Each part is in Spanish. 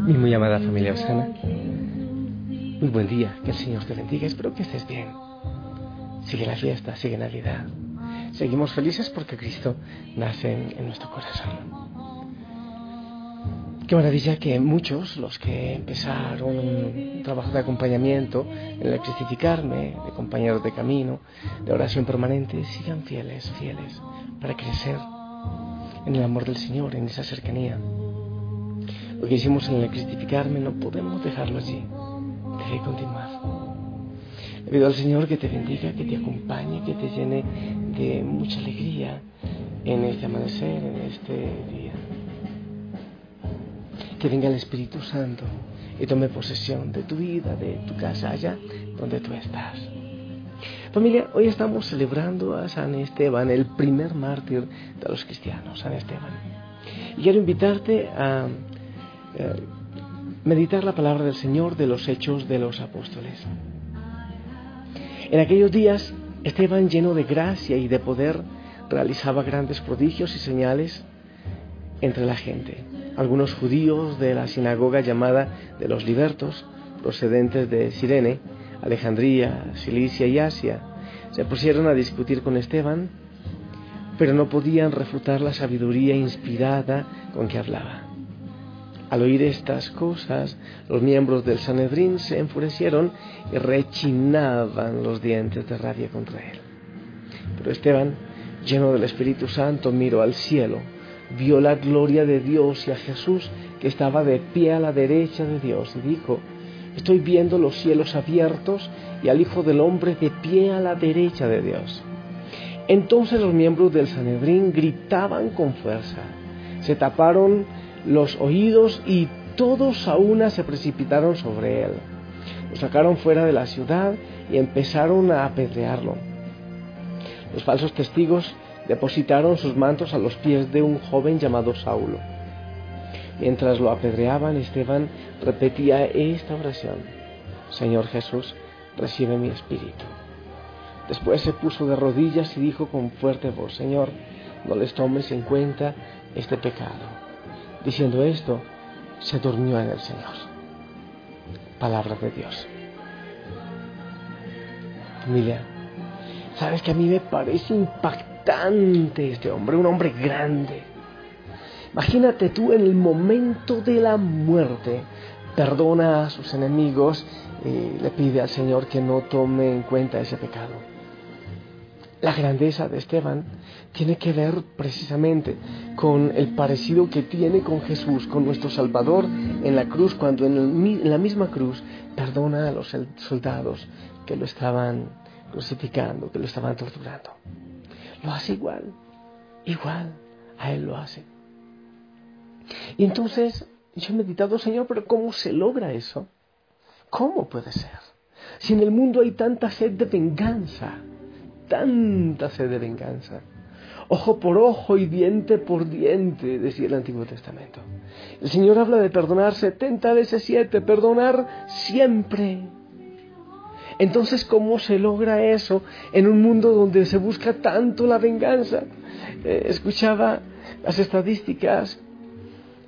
Mi muy amada familia Osana, muy buen día, que el Señor te bendiga, espero que estés bien. Sigue la fiesta, sigue Navidad. Seguimos felices porque Cristo nace en, nuestro corazón. Qué maravilla que muchos, los que empezaron un trabajo de acompañamiento en el cristificarme, de compañeros de camino, de oración permanente, sigan fieles, fieles, para crecer en el amor del Señor, en esa cercanía. Lo que hicimos en el cristificarme no podemos dejarlo allí, debe continuar. Le pido al Señor que te bendiga, que te acompañe, que te llene de mucha alegría en este amanecer, en este día. Que venga el Espíritu Santo y tome posesión de tu vida, de tu casa, allá donde tú estás. Familia, hoy estamos celebrando a San Esteban, el primer mártir de los cristianos, San Esteban. Y quiero invitarte a eh, meditar la palabra del Señor de los hechos de los apóstoles. En aquellos días, Esteban, lleno de gracia y de poder, realizaba grandes prodigios y señales entre la gente. Algunos judíos de la sinagoga llamada de los libertos, procedentes de Sirene, Alejandría, Cilicia y Asia, se pusieron a discutir con Esteban, pero no podían refutar la sabiduría inspirada con que hablaba. Al oír estas cosas, los miembros del Sanedrín se enfurecieron y rechinaban los dientes de rabia contra él. Pero Esteban, lleno del Espíritu Santo, miró al cielo, vio la gloria de Dios y a Jesús que estaba de pie a la derecha de Dios y dijo, estoy viendo los cielos abiertos y al Hijo del Hombre de pie a la derecha de Dios. Entonces los miembros del Sanedrín gritaban con fuerza, se taparon los oídos y todos a una se precipitaron sobre él. Lo sacaron fuera de la ciudad y empezaron a apedrearlo. Los falsos testigos depositaron sus mantos a los pies de un joven llamado Saulo. Mientras lo apedreaban, Esteban repetía esta oración, Señor Jesús, recibe mi espíritu. Después se puso de rodillas y dijo con fuerte voz, Señor, no les tomes en cuenta este pecado. Diciendo esto, se durmió en el Señor. Palabra de Dios. Familia, sabes que a mí me parece impactante este hombre, un hombre grande. Imagínate tú en el momento de la muerte, perdona a sus enemigos y le pide al Señor que no tome en cuenta ese pecado. La grandeza de Esteban tiene que ver precisamente con el parecido que tiene con Jesús, con nuestro Salvador en la cruz, cuando en, en la misma cruz perdona a los soldados que lo estaban crucificando, que lo estaban torturando. Lo hace igual, igual, a Él lo hace. Y entonces yo he meditado, Señor, pero ¿cómo se logra eso? ¿Cómo puede ser? Si en el mundo hay tanta sed de venganza, tanta sed de venganza. Ojo por ojo y diente por diente, decía el Antiguo Testamento. El Señor habla de perdonar 70 veces 7, perdonar siempre. Entonces, ¿cómo se logra eso en un mundo donde se busca tanto la venganza? Eh, escuchaba las estadísticas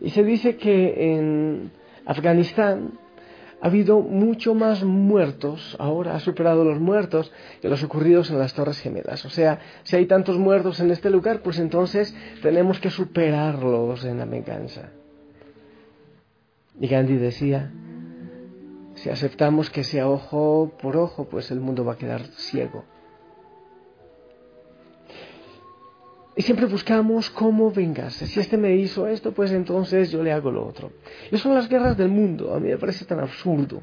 y se dice que en Afganistán ha habido mucho más muertos, ahora ha superado los muertos que los ocurridos en las Torres Gemelas. O sea, si hay tantos muertos en este lugar, pues entonces tenemos que superarlos en la venganza. Y Gandhi decía, si aceptamos que sea ojo por ojo, pues el mundo va a quedar ciego. Y siempre buscamos cómo vengarse. Si este me hizo esto, pues entonces yo le hago lo otro. Y son las guerras del mundo. A mí me parece tan absurdo.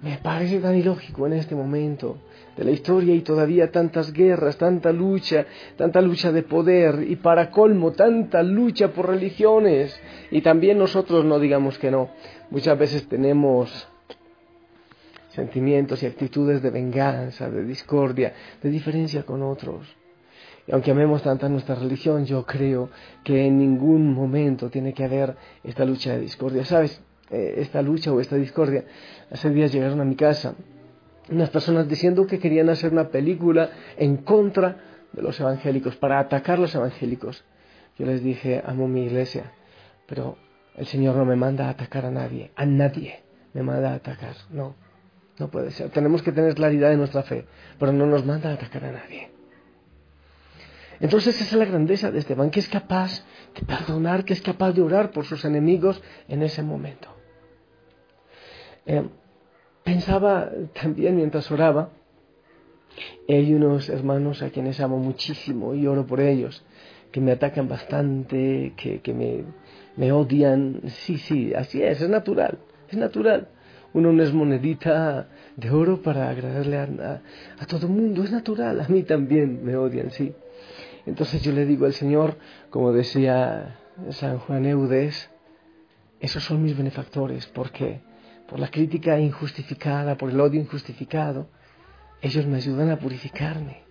Me parece tan ilógico en este momento de la historia y todavía tantas guerras, tanta lucha, tanta lucha de poder y para colmo tanta lucha por religiones. Y también nosotros no digamos que no. Muchas veces tenemos sentimientos y actitudes de venganza, de discordia, de diferencia con otros. Y aunque amemos tanto nuestra religión, yo creo que en ningún momento tiene que haber esta lucha de discordia. ¿Sabes? Eh, esta lucha o esta discordia. Hace días llegaron a mi casa unas personas diciendo que querían hacer una película en contra de los evangélicos, para atacar a los evangélicos. Yo les dije, amo mi iglesia, pero el Señor no me manda a atacar a nadie, a nadie me manda a atacar. No, no puede ser. Tenemos que tener claridad en nuestra fe, pero no nos manda a atacar a nadie. Entonces esa es la grandeza de Esteban, que es capaz de perdonar, que es capaz de orar por sus enemigos en ese momento. Eh, pensaba también mientras oraba, hay unos hermanos a quienes amo muchísimo y oro por ellos, que me atacan bastante, que, me, me, odian. Sí, sí, así es, es natural, es natural. Uno no es monedita de oro para agradarle a, a, todo el mundo, es natural, a mí también me odian, sí. Entonces yo le digo al Señor, como decía San Juan Eudes, esos son mis benefactores, porque por la crítica injustificada, por el odio injustificado, ellos me ayudan a purificarme.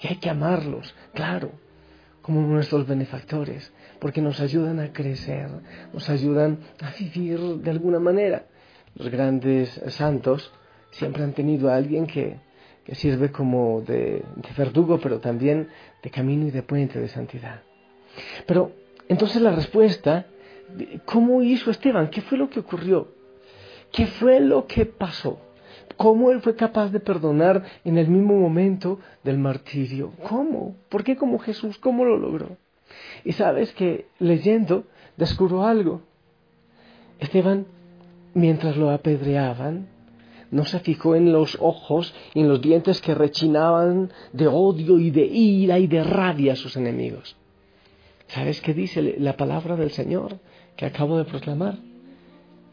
Y hay que amarlos, claro, como nuestros benefactores, porque nos ayudan a crecer, nos ayudan a vivir de alguna manera. Los grandes santos siempre han tenido a alguien que, que sirve como de, verdugo, pero también de camino y de puente de santidad. Pero entonces la respuesta, ¿cómo hizo Esteban? ¿Qué fue lo que ocurrió? ¿Qué fue lo que pasó? ¿Cómo él fue capaz de perdonar en el mismo momento del martirio? ¿Cómo? ¿Por qué como Jesús? ¿Cómo lo logró? Y sabes que leyendo descubro algo. Esteban, mientras lo apedreaban, no se fijó en los ojos y en los dientes que rechinaban de odio y de ira y de rabia a sus enemigos. ¿Sabes qué dice la palabra del Señor que acabo de proclamar?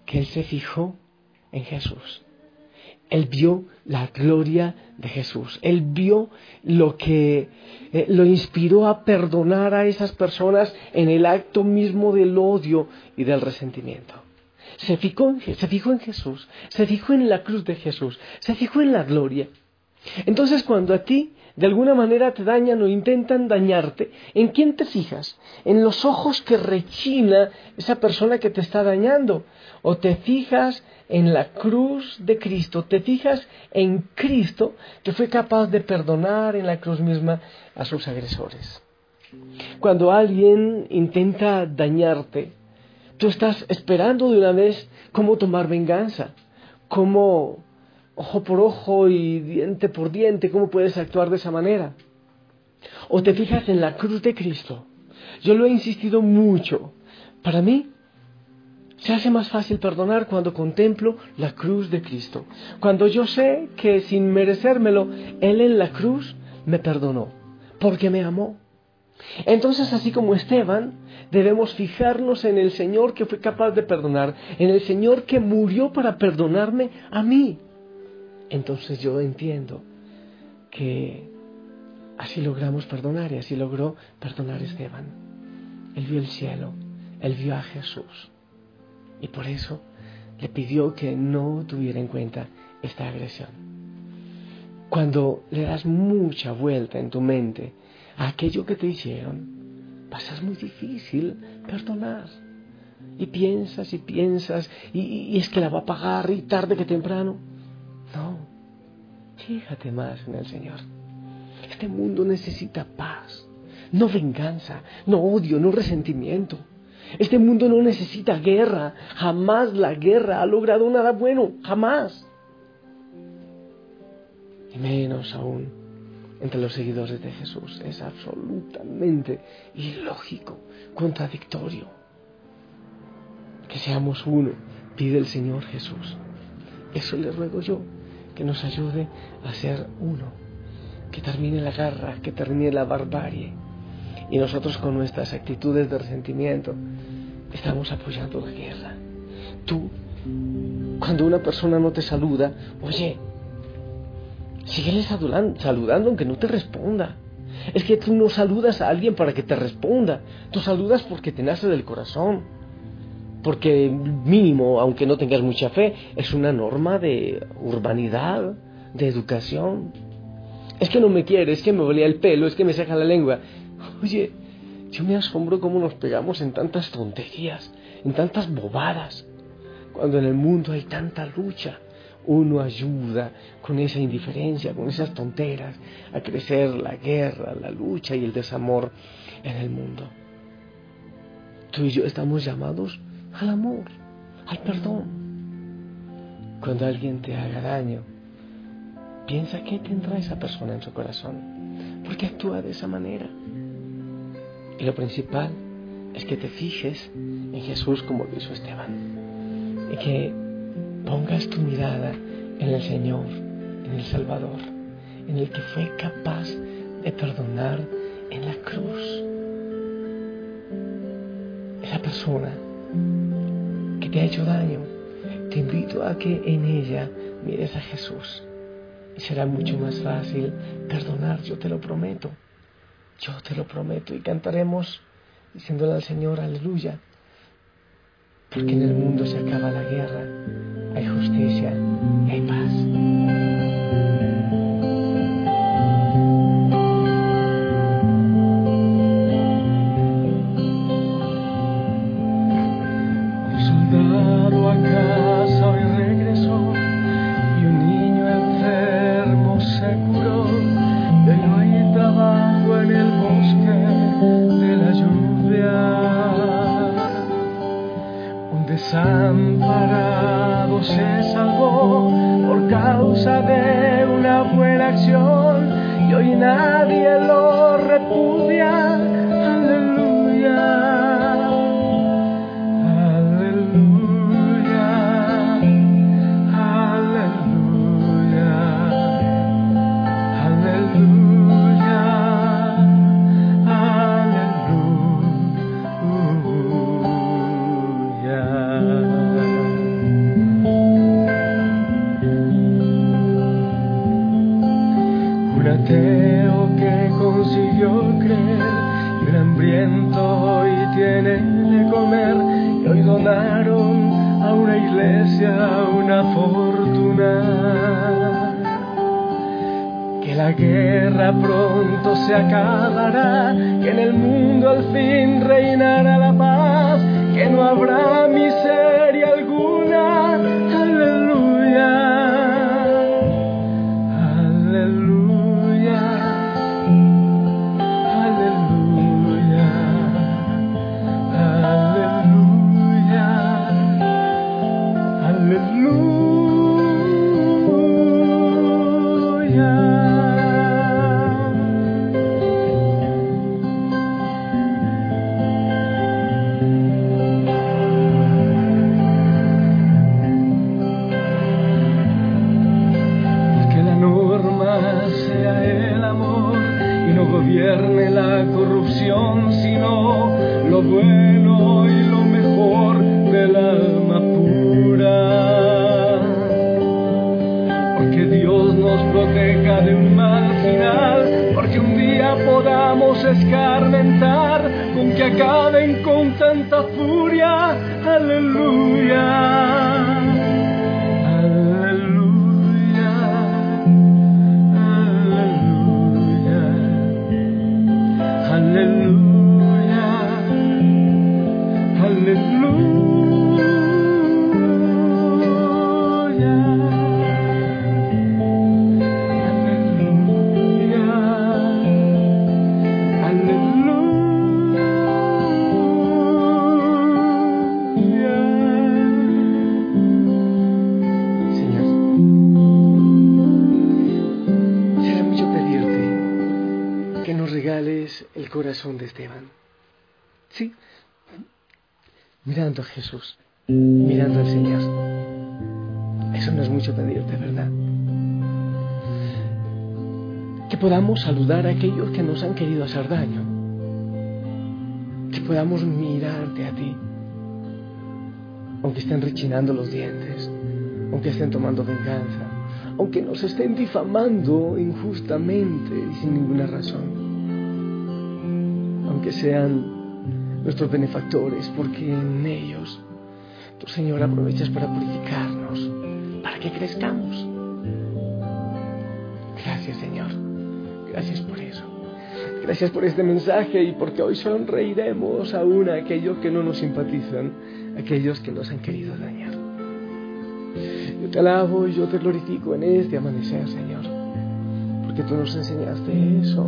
Que Él se fijó en Jesús. Él vio la gloria de Jesús. Él vio lo que eh, lo inspiró a perdonar a esas personas en el acto mismo del odio y del resentimiento. Se fijó, se fijó en Jesús, se fijó en la cruz de Jesús, se fijó en la gloria. Entonces cuando a ti de alguna manera te dañan o intentan dañarte, ¿en quién te fijas? En los ojos que rechina esa persona que te está dañando. O te fijas en la cruz de Cristo, te fijas en Cristo que fue capaz de perdonar en la cruz misma a sus agresores. Cuando alguien intenta dañarte, tú estás esperando de una vez cómo tomar venganza, cómo ojo por ojo y diente por diente, ¿cómo puedes actuar de esa manera? O te fijas en la cruz de Cristo. Yo lo he insistido mucho. Para mí, se hace más fácil perdonar cuando contemplo la cruz de Cristo. Cuando yo sé que sin merecérmelo, Él en la cruz me perdonó, porque me amó. Entonces, así como Esteban, debemos fijarnos en el Señor que fue capaz de perdonar, en el Señor que murió para perdonarme a mí. Entonces yo entiendo que así logramos perdonar y así logró perdonar Esteban. Él vio el cielo, él vio a Jesús y por eso le pidió que no tuviera en cuenta esta agresión. Cuando le das mucha vuelta en tu mente a aquello que te hicieron, a ser muy difícil perdonar. Y piensas y piensas y es que la va a pagar y tarde que temprano. No, fíjate más en el Señor. Este mundo necesita paz, no venganza, no odio, no resentimiento. Este mundo no necesita guerra. Jamás la guerra ha logrado nada bueno. Jamás. Y menos aún entre los seguidores de Jesús. Es absolutamente ilógico, contradictorio. Que seamos uno, pide el Señor Jesús. Eso le ruego yo que nos ayude a ser uno, que termine la guerra, que termine la barbarie. Y nosotros con nuestras actitudes de resentimiento estamos apoyando la guerra. Tú Cuando una persona no te saluda, oye, síguele saludando, aunque no te responda. Es que tú no saludas a alguien para que te responda. Tú saludas porque te nace del corazón. Porque mínimo, aunque no tengas mucha fe, es una norma de urbanidad, de educación. Es que no me quiere, es que me volea el pelo, es que me saca la lengua. Oye, yo me asombro cómo nos pegamos en tantas tonterías, en tantas bobadas, cuando en el mundo hay tanta lucha uno ayuda con esa indiferencia, con esas tonteras, a crecer la guerra, la lucha y el desamor en el mundo. Tú y yo estamos llamados al amor, al perdón. Cuando alguien te haga daño, piensa qué tendrá esa persona en su corazón, porque actúa de esa manera. Y lo principal es que te fijes en Jesús como lo hizo Esteban, y que pongas tu mirada en el Señor, en el Salvador, en el que fue capaz de perdonar en la cruz. Esa persona que te ha hecho daño, te invito a que en ella mires a Jesús. Y será mucho más fácil perdonar, yo te lo prometo, yo te lo prometo y cantaremos diciéndole al Señor, aleluya, porque en el mundo se acaba la guerra hay justicia y hay paz. Un soldado a casa hoy regresó y un niño enfermo se curó. Hoy no hay trabajo en el bosque de la lluvia. Un desamparado se salvó por causa de una buena acción y hoy nadie lo se acabará, gobierne la corrupción, sino lo bueno y lo mejor del alma pura. Porque Dios nos proteja de un mal final, porque un día podamos escarmentar con que acaben con tanta furia. Aleluya. Aleluya, aleluya, Jesús, mirando al Señor. Eso no es mucho pedirte, ¿verdad? Que podamos saludar a aquellos que nos han querido hacer daño. Que podamos mirarte a ti, aunque estén rechinando los dientes. aunque estén tomando venganza, aunque nos estén difamando injustamente y sin ninguna razón, aunque sean nuestros benefactores, porque en ellos tu Señor aprovechas para purificarnos, para que crezcamos. Gracias Señor, gracias por eso. Gracias por este mensaje y porque hoy sonreiremos aún a aquellos que no nos simpatizan, aquellos que nos han querido dañar. Yo te alabo y yo te glorifico en este amanecer, Señor, porque tú nos enseñaste eso,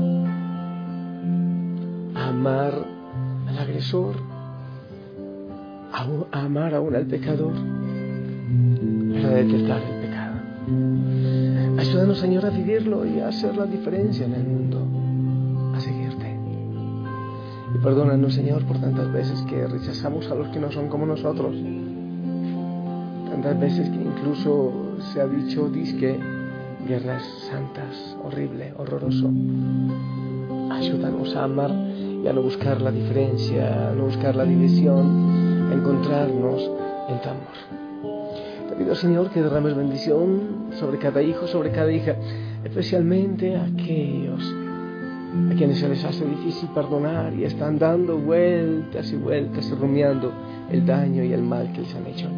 amar al agresor, a, a amar aún al pecador, para detestar el pecado. Ayúdanos, Señor, a vivirlo y a hacer la diferencia en el mundo, a seguirte. Y perdónanos, Señor, por tantas veces que rechazamos a los que no son como nosotros. Tantas veces que incluso se ha dicho, disque, guerras santas, horrible, horroroso. Ayúdanos a amar y a no buscar la diferencia, a no buscar la división, a encontrarnos en tu amor. Te pido, Señor, que derrames bendición sobre cada hijo, sobre cada hija, especialmente a aquellos a quienes se les hace difícil perdonar y están dando vueltas y vueltas y rumiando el daño y el mal que les han hecho.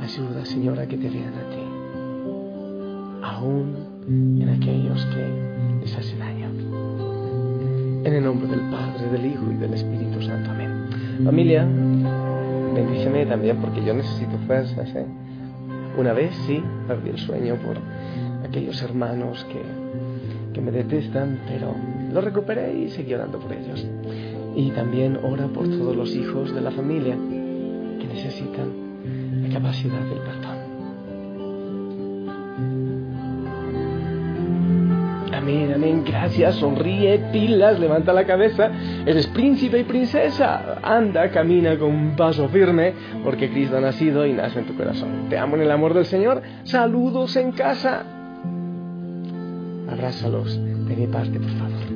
Ayuda, Señor, a que te vean a ti, aún en aquellos que les hace daño. En el nombre del Padre, del Hijo y del Espíritu Santo. Amén. Familia, bendíceme también porque yo necesito fuerzas. ¿eh? Una vez sí, perdí el sueño por aquellos hermanos que, que me detestan, pero lo recuperé y seguí orando por ellos. Y también ora por todos los hijos de la familia que necesitan la capacidad del perdón. Gracias, sonríe, pilas, levanta la cabeza, eres príncipe y princesa, anda, camina con un paso firme, porque Cristo ha nacido y nace en tu corazón. Te amo en el amor del Señor, saludos en casa, abrázalos de mi parte, por favor.